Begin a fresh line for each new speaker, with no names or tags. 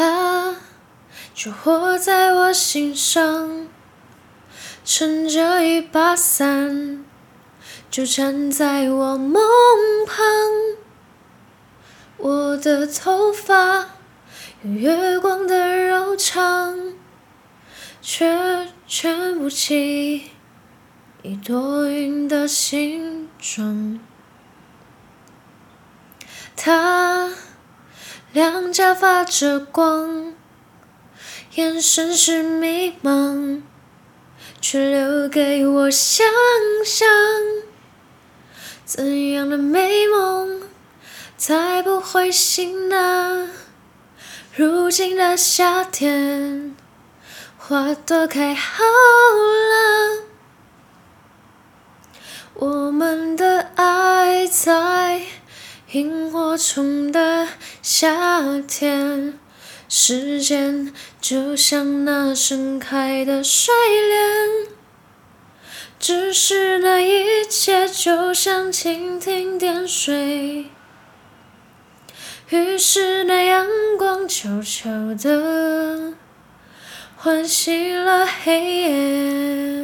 它就活在我心上，撑着一把伞，就站在我梦旁。我的头发有月光的柔长，却圈不起一朵云的形状。他两颊发着光，眼神是迷茫，却留给我想象。怎样的美梦才不会醒呢？如今的夏天，花都开好了，我们的爱在。萤火虫的夏天，时间就像那盛开的睡莲，只是那一切就像蜻蜓点水，于是那阳光悄悄地唤醒了黑夜。